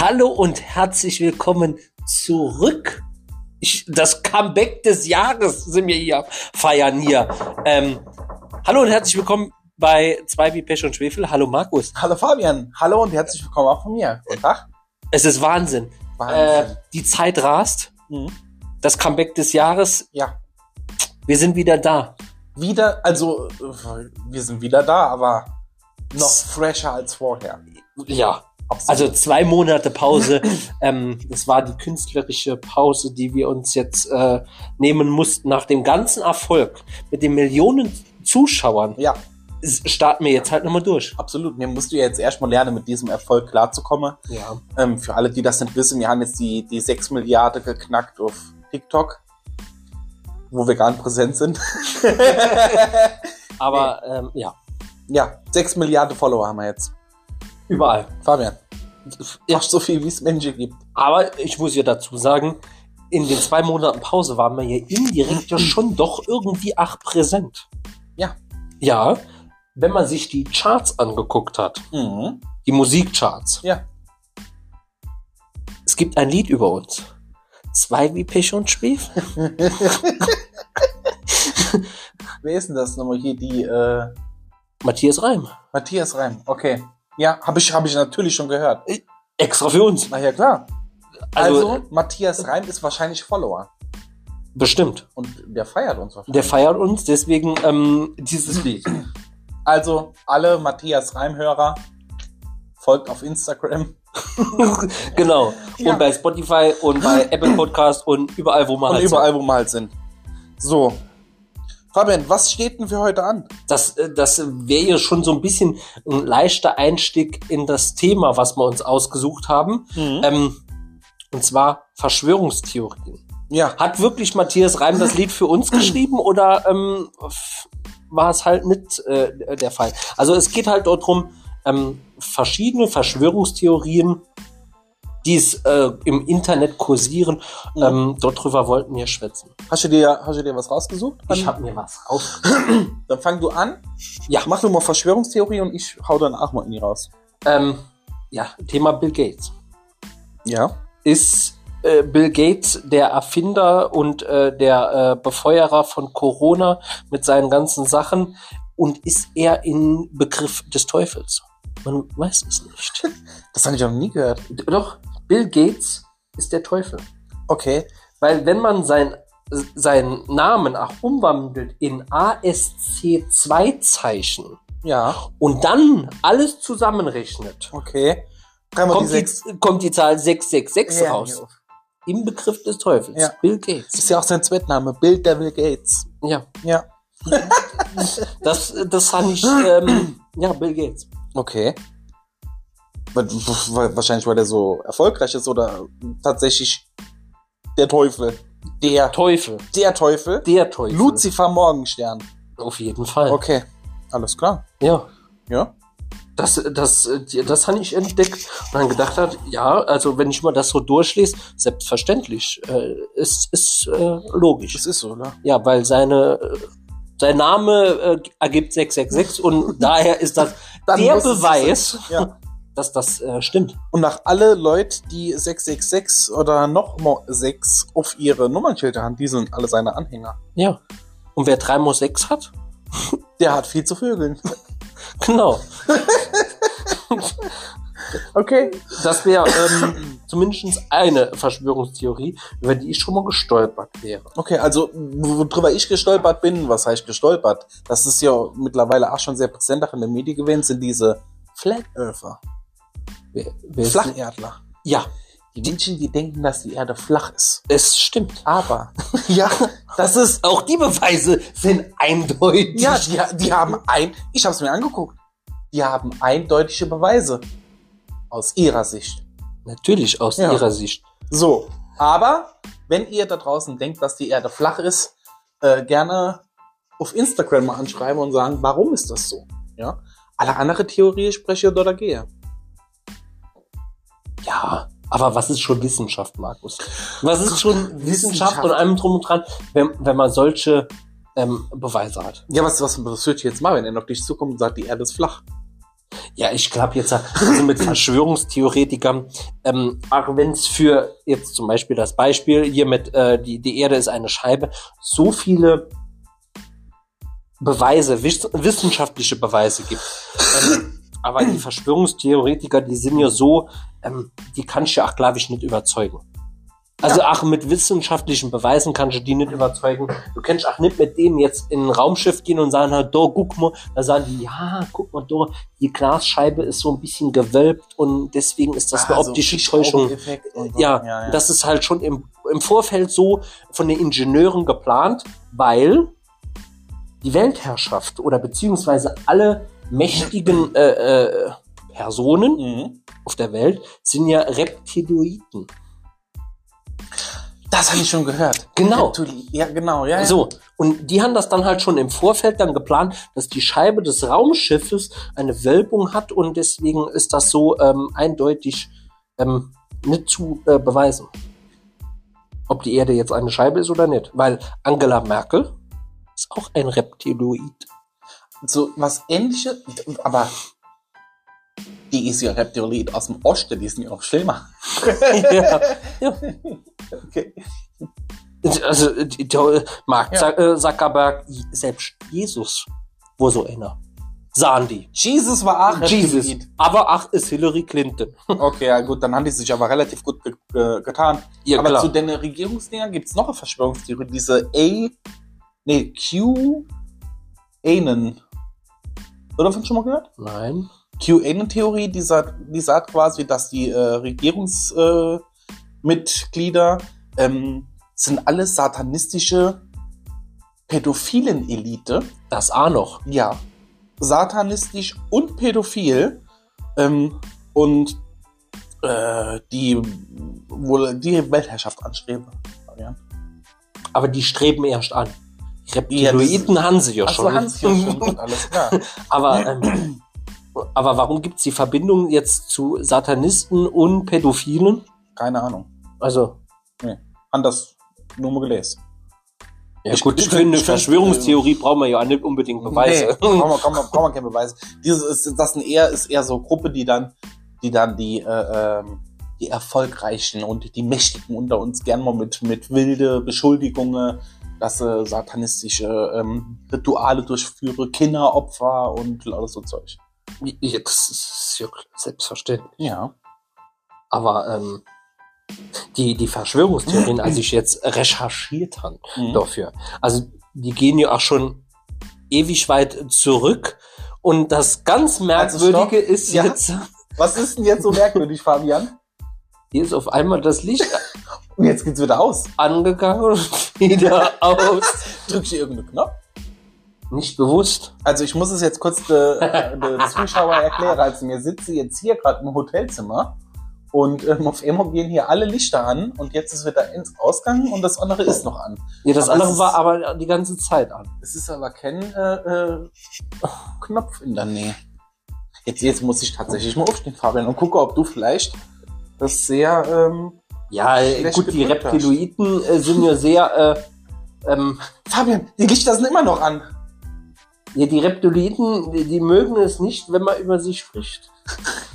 Hallo und herzlich willkommen zurück. Ich, das Comeback des Jahres sind wir hier feiern hier. Ähm, hallo und herzlich willkommen bei zwei wie Pech und Schwefel. Hallo Markus. Hallo Fabian, hallo und herzlich willkommen auch von mir. Guten Tag. Es ist Wahnsinn. Wahnsinn. Äh, die Zeit rast. Mhm. Das Comeback des Jahres. Ja, Wir sind wieder da. wieder, also äh, wir sind wieder da, aber noch fresher als vorher. Ja. Also zwei Monate Pause. ähm, das war die künstlerische Pause, die wir uns jetzt äh, nehmen mussten nach dem ganzen Erfolg mit den Millionen Zuschauern. ja, Starten wir jetzt halt nochmal durch. absolut. Mir musst du jetzt erstmal lernen, mit diesem Erfolg klarzukommen. Ja. Ähm, für alle, die das nicht wissen, wir haben jetzt die, die 6 Milliarden geknackt auf TikTok, wo wir gar nicht präsent sind. Aber ähm, ja, ja, 6 Milliarden Follower haben wir jetzt. überall. Fabian, Ja. so viel, wie es Menschen gibt. Aber ich muss ja dazu sagen, in den zwei Monaten Pause waren wir ja indirekt ja schon doch irgendwie ach präsent. Ja. Ja, wenn man sich die Charts angeguckt hat, Mhm. die Musikcharts. Ja. Es gibt ein Lied über uns. Zwei wie Pech und Schwefel. Wer ist denn das nochmal hier? Die äh, Matthias Reim. Matthias Reim. Okay. Ja, habe ich, hab ich natürlich schon gehört. Extra für uns. Na ja, klar. Also, Also, Matthias Reim ist wahrscheinlich Follower. bestimmt. Und der feiert uns wahrscheinlich. Der feiert uns, deswegen ähm, dieses Lied. Also, alle Matthias Reim-Hörer, folgt auf Instagram. genau. Ja. Und bei Spotify und bei Apple Podcast und überall, wo man Und halt überall, wo wir halt sind. So. Fabian, was steht denn für heute an? Das, äh, das wäre ja schon so ein bisschen ein leichter Einstieg in das Thema, was wir uns ausgesucht haben. Ähm, und zwar Verschwörungstheorien. ja, Hat wirklich Matthias Reim das Lied für uns geschrieben oder ähm, war es halt nicht äh, der Fall? Also es geht halt dort drum, ähm, verschiedene Verschwörungstheorien, die es äh, im Internet kursieren, ähm, dort drüber wollten wir schwätzen. hast du dir, hast du dir was rausgesucht? Ich habe mir was raus. Dann fang du an. Ja. Mach du mal Verschwörungstheorie und ich hau dann auch mal in die raus. Ähm, ja, Thema Bill Gates. Ja. ist äh, Bill Gates der Erfinder und äh, der äh, Befeuerer von Corona mit seinen ganzen Sachen und ist er in Begriff des Teufels? Man weiß es nicht. Das habe ich noch nie gehört. Doch, Bill Gates ist der Teufel. Okay. Weil wenn man sein, seinen Namen auch umwandelt in ASC2-Zeichen Ja. und dann alles zusammenrechnet, Okay. Die kommt sechs. die, kommt die Zahl 666 Ja, raus. ja. Im Begriff des Teufels. Ja. Bill Gates. Ist ja auch sein Zweitname. Bill Devil Gates. Ja, Ja. das, das fand ich, ähm, ja, Bill Gates. Okay. Wa- wa- Wahrscheinlich, weil er so erfolgreich ist oder tatsächlich der Teufel. Der, Teufel. der Teufel. Der Teufel. Lucifer Morgenstern. Auf jeden Fall. Okay. Alles klar. Ja. Ja. Das, das, äh, das habe ich entdeckt und dann gedacht hat, ja, also wenn ich mal das so durchlese, selbstverständlich, äh, ist, ist äh, logisch. Das ist so, oder? Ja, weil seine, äh, sein Name äh, ergibt 666 und daher ist das der es Beweis. Ja. Dass das äh, stimmt. Und nach alle Leute, die 666 oder noch mal 6 auf ihre Nummernschilder haben, die sind alle seine Anhänger. Ja. Und wer 3 mal 6 hat, Der hat viel zu vögeln. genau. Okay. Das wäre ähm, zumindest eine Verschwörungstheorie, über die ich schon mal gestolpert wäre. Okay, also worüber ich gestolpert bin, was heißt gestolpert? Das ist ja mittlerweile auch schon sehr präsent auch in den Medien gewesen, sind diese Flat Earther. Wer, wer Flacherdler. Ja, Die Menschen, die denken, dass die Erde flach ist. es stimmt. Aber, ja, das ist, Auch die Beweise sind eindeutig. ja, die, die haben ein, ich habe es mir angeguckt, die haben eindeutige Beweise. Aus ihrer Sicht. Natürlich aus Ja. ihrer Sicht. So, aber wenn ihr da draußen denkt, dass die Erde flach ist, äh, gerne auf Instagram mal anschreiben und sagen, warum ist das so? Ja, alle andere Theorie spreche oder gehe. Ja, aber was ist schon Wissenschaft, Markus? Was ist schon Wissenschaft Wissenschaft. und allem drum und dran, wenn, wenn man solche ähm, Beweise hat? Ja, was, was, was wird jetzt mal, wenn er noch dich zukommt und sagt, die Erde ist flach? Ja, ich glaube jetzt also mit Verschwörungstheoretikern, ähm, auch wenn es für jetzt zum Beispiel das Beispiel hier mit äh, die, die Erde ist eine Scheibe, so viele Beweise, wiss wissenschaftliche Beweise gibt. Ähm, aber die Verschwörungstheoretiker, die sind ja so, ähm, die kann ich ja auch, glaube ich, nicht überzeugen. Also ach, mit wissenschaftlichen Beweisen kannst du die nicht überzeugen. Du kannst auch nicht mit denen jetzt in ein Raumschiff gehen und sagen, da, guck mal, da sagen die, ja, guck mal, da, die Glasscheibe ist so ein bisschen gewölbt und deswegen ist das Ah, eine so optische Täuschung. Ja, ja, ja. das ist halt schon im, im Vorfeld so von den Ingenieuren geplant, weil die Weltherrschaft oder beziehungsweise alle mächtigen äh, äh, Personen Mhm. auf der Welt sind ja Reptiloiden. Das habe ich schon gehört. Genau. Reptili- Ja, genau. Ja, ja. So, und die haben das dann halt schon im Vorfeld dann geplant, dass die Scheibe des Raumschiffes eine Wölbung hat und deswegen ist das so ähm, eindeutig ähm, nicht zu äh, beweisen. Ob die Erde jetzt eine Scheibe ist oder nicht. Weil Angela Merkel ist auch ein Reptiloid. So was ähnliches, aber die ist ja Reptiloid aus dem Osten, die sind ja noch schlimmer. ja, ja. Okay. Also, Mark Ja. Äh, Zuckerberg, selbst Jesus, wo so einer. Sahen die. Jesus war auch Jesus. Aber ach, ist Hillary Clinton. Okay, ja gut, dann haben die sich aber relativ gut ge ge getan. Ja, aber klar. zu den Regierungsdingern gibt es noch eine Verschwörungstheorie, diese A, nee, Q, Anen. Oder davon schon mal gehört? Nein. QAnon-Theorie, die sagt, die sagt quasi, dass die äh, Regierungsmitglieder äh, ähm, sind alles satanistische Pädophilen-Elite. Das auch noch. Ja. Satanistisch und pädophil. Ähm, und äh, die wohl die Weltherrschaft anstreben. Aber die streben erst an. Die Reptiloiden haben sie ja schon. Hans ja schon. Alles klar. aber, ähm, aber warum gibt's die Verbindung jetzt zu Satanisten und Pädophilen? Keine Ahnung. Also, Anders nur mal gelesen. ja Ich- gut, ich für eine Verschwörungstheorie brauchen wir ja nicht unbedingt Beweise. Nee, kann man, kann man, kann man keinen Beweis. Dieses ist, das sind eher, ist eher so Gruppe, die dann, die dann die, äh, ähm, die Erfolgreichen und die Mächtigen unter uns gern mal mit, mit wilde Beschuldigungen, dass sie satanistische ähm, Rituale durchführe, Kinderopfer und alles so Zeug. Ja, das ist ja selbstverständlich. Ja. Aber ähm, die, die Verschwörungstheorien, als ich jetzt recherchiert habe Mhm. dafür, also die gehen ja auch schon ewig weit zurück. Und das ganz Merkwürdige stopp. ist Ja. jetzt, Was ist denn jetzt so merkwürdig, Fabian? hier ist auf einmal das Licht Und jetzt geht's wieder aus. angegangen und wieder aus. Drückst du irgendeinen Knopf? Nicht bewusst. Also ich muss es jetzt kurz der de Zuschauer erklären. Also mir sitze jetzt hier gerade im Hotelzimmer und ähm, auf einmal gehen hier alle Lichter an und jetzt ist wieder ins Ausgang und das andere ist noch an. Ja, das Aber andere war aber die ganze Zeit an. Es ist aber kein äh, äh, Knopf in der Nähe. Jetzt, jetzt muss ich tatsächlich mal aufstehen, Fabian, und gucke, ob du vielleicht das sehr... Ähm, Ja, äh, Schlecht gut, die gedrückt hast. Reptiloiden äh, sind ja sehr, äh, ähm, Fabian, die Lichter sind immer noch an. ja, die Reptiloiden, die, die mögen es nicht, wenn man über sie spricht.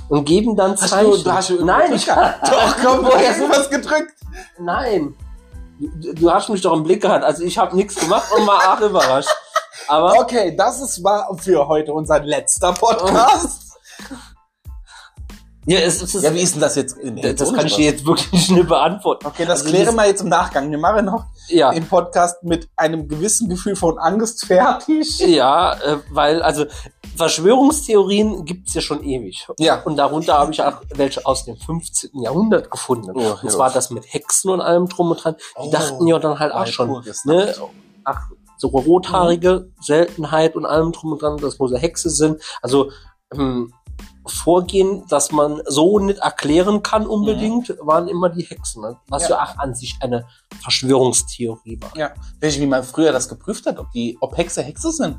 Und geben dann Zeichen. du hast Nein, ich Doch, komm, woher hast du was gedrückt? Nein. Du, du hast mich doch im Blick gehabt. Also ich habe nichts gemacht und war auch überrascht. Aber Okay, das ist war für heute unser letzter Podcast. ja, es, es ist, Ja, wie ist denn das jetzt? In, das, das kann ich dir jetzt wirklich nicht beantworten. Okay, das Also klären wir jetzt im Nachgang. Wir machen noch Ja, den Podcast mit einem gewissen Gefühl von Angst fertig. ja, äh, weil also Verschwörungstheorien gibt's ja schon ewig. Ja. Und darunter habe ich auch welche aus dem 15. Jahrhundert gefunden. Oh, und ja. zwar das mit Hexen und allem drum und dran. Die Oh, dachten ja dann halt auch schon, ne, ach, so rothaarige Seltenheit und allem drum und dran, das muss eine Hexe sind. Also ähm, Vorgehen, dass man so nicht erklären kann unbedingt, waren immer die Hexen, ne? was ja. Ja. auch an sich eine Verschwörungstheorie war. Ja. Welche, wie man früher das geprüft hat, ob die, ob Hexe Hexe sind.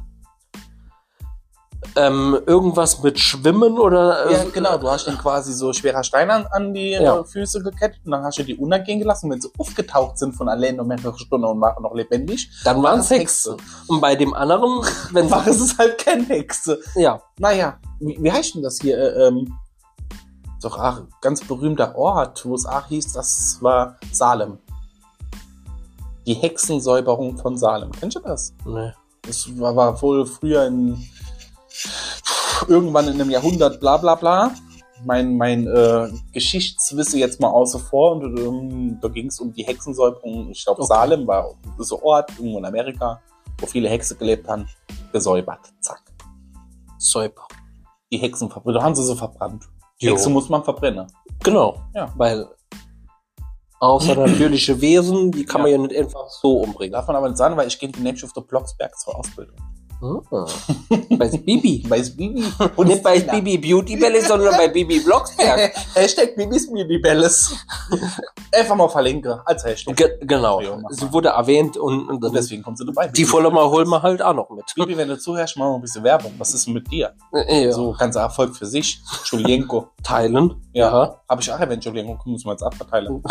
Ähm, irgendwas mit Schwimmen oder äh, Ja, genau. Du hast dann quasi so schwerer Stein an, an die Ja. äh, Füße gekettet und dann hast du die untergehen gelassen. Wenn sie aufgetaucht sind von allein noch mehrere Stunden und waren noch lebendig, dann waren es das Hexen. Und bei dem anderen, wenn war es halt keine Hexe. ja, Naja, wie, wie heißt denn das hier? Äh, ähm, doch, ach, ganz berühmter Ort, wo es auch hieß, das war Salem. Die Hexensäuberung von Salem. Kennst du das? Nee. Das war, war wohl früher in irgendwann in einem Jahrhundert, bla bla bla. Mein, mein äh, Geschichtswissen jetzt mal außer vor und ähm, da ging es um die Hexensäuberung. Ich glaube, Okay. Salem war so Ort irgendwo in Amerika, wo viele Hexe gelebt haben. Gesäubert. Zack. Säuber. Die Hexen verbrannt. Da haben sie so verbrannt. Jo. Hexe muss man verbrennen. Genau. Ja. Weil außernatürliche Wesen, die kann man Ja. ja nicht einfach so umbringen. Darf man aber nicht sagen, weil ich gehe demnächst auf der Blocksberg zur Ausbildung. Ah. bei Bibi. Bei Bibi. Und nicht bei Bibi Beauty Palace, sondern bei Bibi Blocksberg. Hashtag Bibis Beauty Palace. Einfach mal verlinken als Hashtag. Ge genau. Ja. Sie wurde erwähnt und, und Und deswegen kommt sie dabei. die Follower holen wir halt auch noch mit. Bibi, wenn du zuhörst, mach mal ein bisschen Werbung. Was ist denn mit dir? Äh, ja. So, ganzer Erfolg für sich. Julienko. Teilen. Ja. Habe ich auch erwähnt, Julienko. Müssen wir jetzt abverteilen.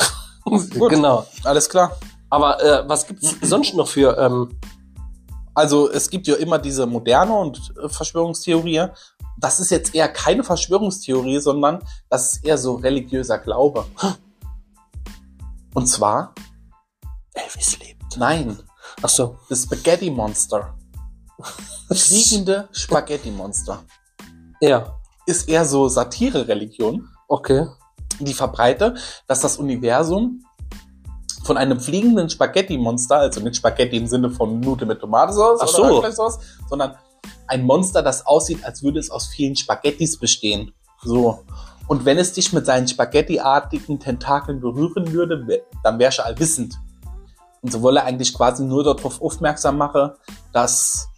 Gut. genau. Alles klar. Aber äh, was gibt's sonst noch für ähm, Also, es gibt ja immer diese moderne und äh, Verschwörungstheorie. Das ist jetzt eher keine Verschwörungstheorie, sondern das ist eher so religiöser Glaube. Und zwar, Elvis lebt? nein, Ach so. das Spaghetti Monster. Fliegende Spaghetti Monster. Ja. Ist eher so Satire-Religion. Okay. die verbreite, dass das Universum von einem fliegenden Spaghetti-Monster, also nicht Spaghetti im Sinne von Nute mit Tomatensauce so. oder Hackfleischsauce, sondern ein Monster, das aussieht, als würde es aus vielen Spaghettis bestehen. So. Und wenn es dich mit seinen Spaghetti-artigen Tentakeln berühren würde, dann wärst du allwissend. Und so wolle eigentlich quasi nur darauf aufmerksam machen, dass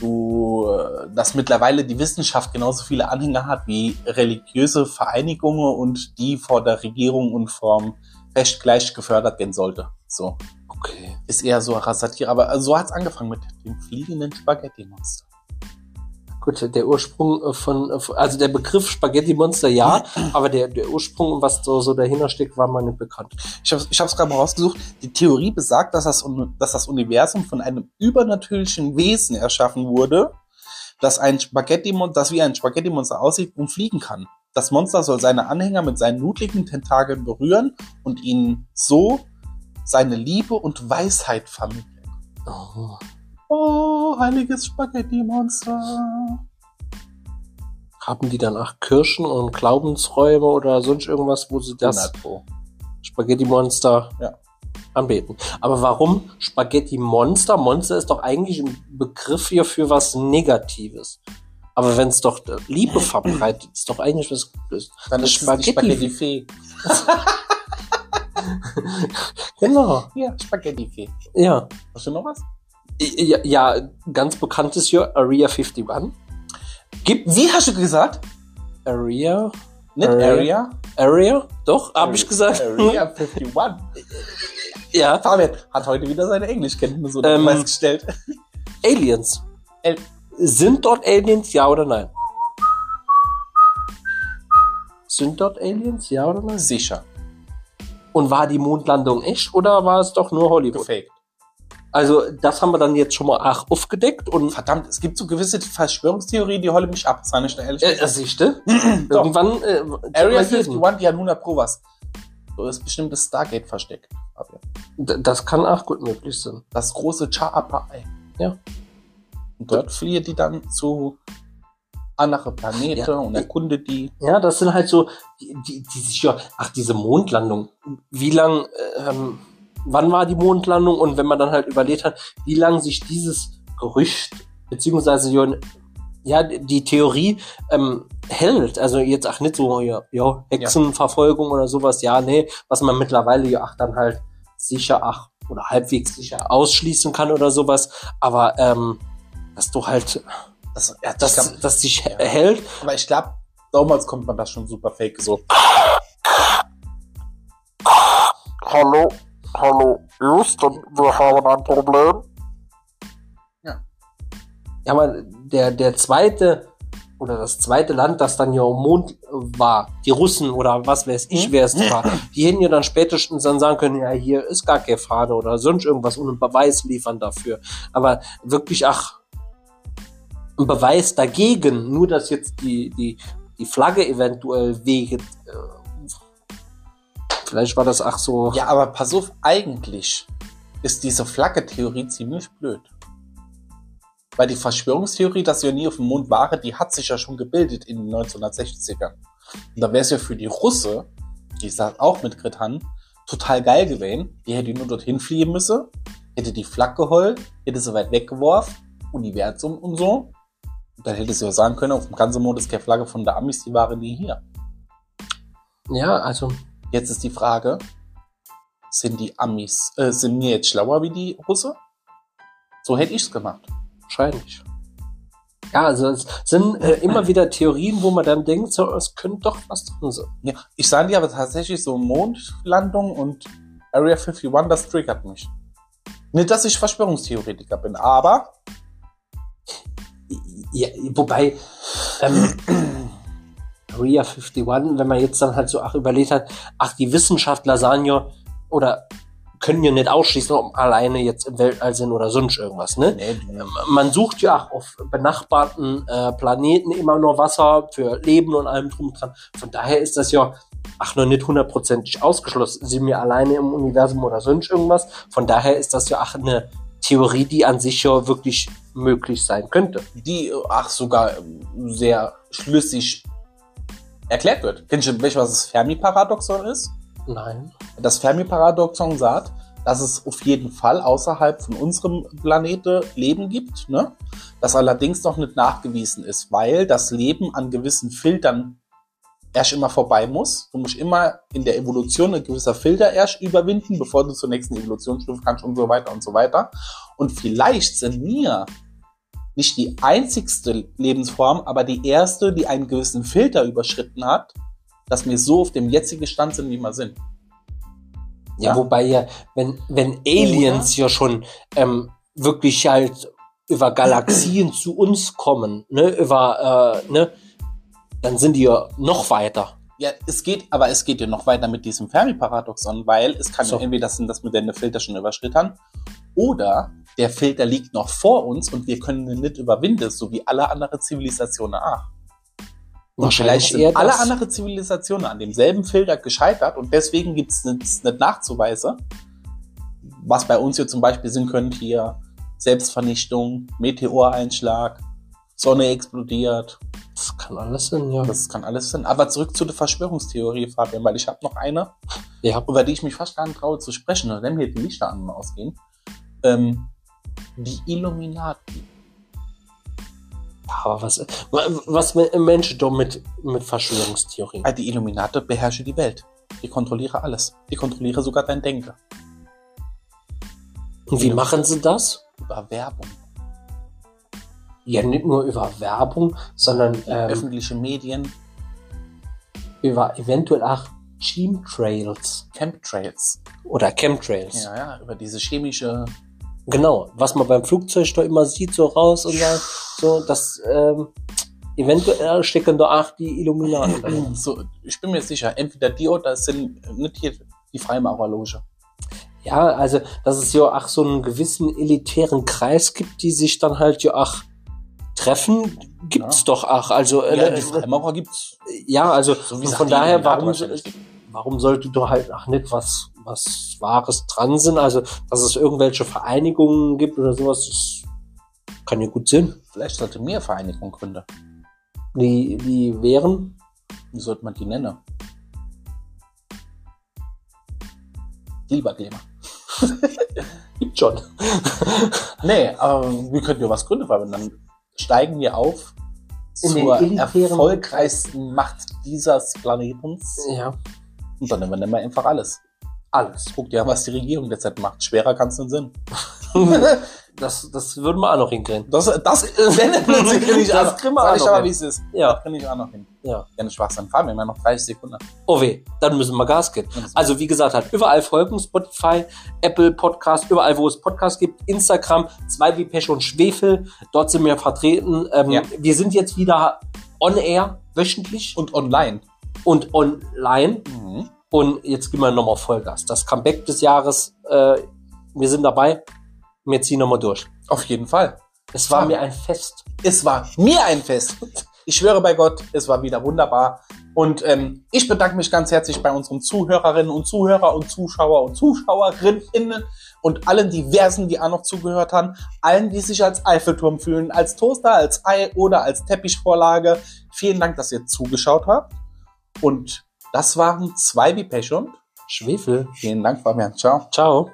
du, äh, dass mittlerweile die Wissenschaft genauso viele Anhänger hat wie religiöse Vereinigungen und die vor der Regierung und vom Recht gleich gefördert werden sollte. So. Okay. Ist eher so Satire, aber so hat's angefangen mit dem fliegenden Spaghetti-Monster. Gut, der Ursprung äh, von, äh, also der Begriff Spaghetti Monster ja, aber der, der Ursprung, was so, so dahinter steckt, war mir nicht bekannt. Ich habe ich hab's gerade mal rausgesucht. Die Theorie besagt, dass das, dass das Universum von einem übernatürlichen Wesen erschaffen wurde, das ein Spaghetti das wie ein Spaghetti-Monster aussieht und fliegen kann. Das Monster soll seine Anhänger mit seinen nudligen Tentakeln berühren und ihnen so seine Liebe und Weisheit vermitteln. Oh. Oh, heiliges Spaghetti-Monster. Haben die dann auch Kirchen und Glaubensräume oder sonst irgendwas, wo sie das 100 Pro. Spaghetti Monster Ja. anbeten? Aber warum Spaghetti Monster? Monster ist doch eigentlich ein Begriff hier für was Negatives. Aber wenn es doch Liebe verbreitet, ist doch eigentlich was Gutes. Dann ist die Spaghetti- Spaghetti-Fee. Genau. Ja, Spaghetti-Fee. Ja. Hast du noch was? Ja, ja ganz bekannt ist hier Area 51. Gibt Wie hast du gesagt? Area? Nicht Area? Area? Doch, habe ich gesagt. Area 51. ja. Fabian hat heute wieder seine Englischkenntnisse Ähm, ähm, festgestellt. Aliens. El- Sind dort Aliens, ja oder nein? Sind dort Aliens, ja oder nein? Sicher. Und war die Mondlandung echt oder war es doch nur Hollywood? Gefaked. Also, das haben wir dann jetzt schon mal ach, aufgedeckt und Verdammt, es gibt so gewisse Verschwörungstheorien, die holen mich ab. Sei nicht ehrlich. äh, siehste, irgendwann äh, Area mal jeden. 51, die haben 100 Pro was. So ist bestimmt das Stargate versteckt. Fabian. D- Das kann auch gut möglich sein. Das große Cha-Apa-Ei. Ja. Und dort fliehen die dann zu andere Planeten Ja. und erkunde die. Ja, das sind halt so, die, die, die sich ja, ach, diese Mondlandung. Wie lang, ähm, wann war die Mondlandung? Und wenn man dann halt überlegt hat, wie lang sich dieses Gerücht, beziehungsweise ja, ja, die Theorie ähm, hält. Also jetzt ach nicht so, ja, ja Hexenverfolgung oder sowas, ja, nee, was man mittlerweile ja ach dann halt sicher, ach, oder halbwegs sicher ausschließen kann oder sowas. Aber ähm, dass du halt, Das, ja, dass, das kann, dass sich Ja. hält, aber ich glaube, damals kommt man das schon super fake so. Hallo, hallo, Houston, wir haben ein Problem. Ja, aber der, der zweite oder das zweite Land, das dann ja am Mond war, die Russen oder was weiß ich, Mhm. wer es war, die hätten ja dann spätestens dann sagen können, ja, hier ist gar keine Fahne oder sonst irgendwas und einen Beweis liefern dafür. Aber wirklich, ach, ein Beweis dagegen, nur dass jetzt die, die, die Flagge eventuell wege. Äh, vielleicht war das ach so. Ja, aber pass auf, eigentlich ist diese Flagge-Theorie ziemlich blöd. Weil die Verschwörungstheorie, dass wir nie auf dem Mond waren, die hat sich ja schon gebildet in den 1960ern. Und da wäre es ja für die Russe, die sagt auch mit Gretan, total geil gewesen. Die hätte nur dorthin fliehen müssen, hätte die Flagge geholt, hätte sie weit weggeworfen, Universum und so. Dann hätte sie ja sagen können, auf dem ganzen Mond ist keine Flagge von der Amis, die waren nie hier. Ja, also Jetzt ist die Frage, sind die Amis, äh, sind wir jetzt schlauer wie die Russe? So hätte ich's gemacht. wahrscheinlich. Ja, also es sind äh, immer wieder Theorien, wo man dann denkt, so, es könnte doch was drin sein. Ja, ich sage dir aber tatsächlich so Mondlandung und Area 51, das triggert mich. Nicht, dass ich Verschwörungstheoretiker bin, aber Ja, wobei, ähm, Area 51, wenn man jetzt dann halt so ach überlegt hat, ach, die Wissenschaftler sahen ja, oder können ja nicht ausschließen, ob alleine jetzt im Weltall sind oder sonst irgendwas, ne? nee, du, Man sucht ja auch auf benachbarten äh, Planeten immer nur Wasser für Leben und allem drum und dran. Von daher ist das ja, ach, noch nicht hundertprozentig ausgeschlossen. Sind wir alleine im Universum oder sonst irgendwas? Von daher ist das ja ach eine Theorie, die an sich ja wirklich möglich sein könnte. die, äh, ach, sogar ähm, sehr schlüssig erklärt wird. Kennst du, du, was das Fermi-Paradoxon ist? Nein. Das Fermi-Paradoxon sagt, dass es auf jeden Fall außerhalb von unserem Planeten Leben gibt, ne? das allerdings noch nicht nachgewiesen ist, weil das Leben an gewissen Filtern erst immer vorbei muss. Du musst immer in der Evolution ein gewisser Filter erst überwinden, bevor du zur nächsten Evolutionsstufe kannst und so weiter und so weiter. Und vielleicht sind wir nicht die einzigste Lebensform, aber die erste, die einen gewissen Filter überschritten hat, dass wir so auf dem jetzigen Stand sind, wie wir sind. Ja, wobei ja, wenn, wenn Aliens ja schon ähm, wirklich halt über Galaxien zu uns kommen, ne, über, äh, ne, dann sind die ja noch weiter. Ja, es geht, aber es geht ja noch weiter mit diesem Fermi-Paradoxon, weil es kann So. ja entweder sein, dass wir den Filter schon überschritten haben, oder der Filter liegt noch vor uns und wir können ihn nicht überwinden, so wie alle anderen Zivilisationen auch. Und Wahrscheinlich vielleicht sind alle anderen Zivilisationen an demselben Filter gescheitert und deswegen gibt es nicht, nicht nachzuweisen. Was bei uns hier zum Beispiel sind könnte, hier Selbstvernichtung, Meteoreinschlag, Sonne explodiert, Das kann alles sein, ja. das kann alles sein. Aber zurück zu der Verschwörungstheorie, Fabian, weil ich habe noch eine, ja. über die ich mich fast gar nicht traue zu sprechen, mir die Lichter an und ausgehen. Ähm, die Illuminati. Aber was, was Menschen doch mit, mit Verschwörungstheorien? Ah, Die Illuminati beherrschen die Welt. Die kontrollieren alles. Die kontrollieren sogar dein Denken. Und wie machen sie das? Über Werbung. Ja, nicht nur über Werbung, sondern ähm, Öffentliche Medien, über eventuell auch Chemtrails Chemtrails. oder Chemtrails. Ja, ja, über diese chemische. Genau, was man beim Flugzeug da immer sieht, so raus und dann, so, das ähm, eventuell stecken da auch die Illuminaten dahinter. So, ich bin mir sicher, entweder die oder es sind nicht hier die Freimaurerloge. Ja, also, dass es ja auch so einen gewissen elitären Kreis gibt, die sich dann halt ja auch treffen, gibt's Ja. doch auch. Also, Ja, äh, die Freimaurer gibt's. ja, also So von daher, warum, warum sollte du halt auch nicht was, was Wahres dran sind? Also, dass es irgendwelche Vereinigungen gibt oder sowas, das kann ja gut sein. Vielleicht sollte mir Vereinigung gründen. Die, die wären, Wie sollte man die nennen? Lieber Kleber. gibt schon. Nee, aber wir könnten ja was gründen, weil dann steigen wir auf In zur erfolgreichsten Macht dieses Planetens. Ja, Und dann nehmen wir einfach alles. Alles. Guck dir an, was die Regierung derzeit macht. Schwerer kann es nicht sein. Das, das würden wir auch noch hinkriegen. Das, das, wenn plötzlich kriege ich Das kriegen wir auch noch aber, hin. wie es ist. Ja. Das kriege ich auch noch hin. Ja. Nicht Schwachsinn. Fahren wir immer noch 30 Sekunden. Oh weh, dann müssen wir Gas geben. Also wie gesagt, halt überall folgen, Spotify, Apple Podcast, überall wo es Podcasts gibt, Instagram, zwei wie Pech und Schwefel, dort sind wir vertreten. Ähm, Ja. Wir sind jetzt wieder on air, wöchentlich Und online. und online. Und jetzt geben wir nochmal Vollgas. Das Comeback des Jahres, äh, wir sind dabei. Wir ziehen nochmal durch. Auf jeden Fall. Es war mir ein Fest. Es war mir ein Fest. Ich schwöre bei Gott, es war wieder wunderbar. Und ähm, ich bedanke mich ganz herzlich bei unseren Zuhörerinnen und Zuhörer und Zuschauer und Zuschauerinnen und allen diversen, die auch noch zugehört haben. Allen, die sich als Eiffelturm fühlen, als Toaster, als Ei oder als Teppichvorlage. Vielen Dank, dass ihr zugeschaut habt. Und das waren zwei wie Pech und Schwefel. vielen Dank, Fabian. Ciao. Ciao.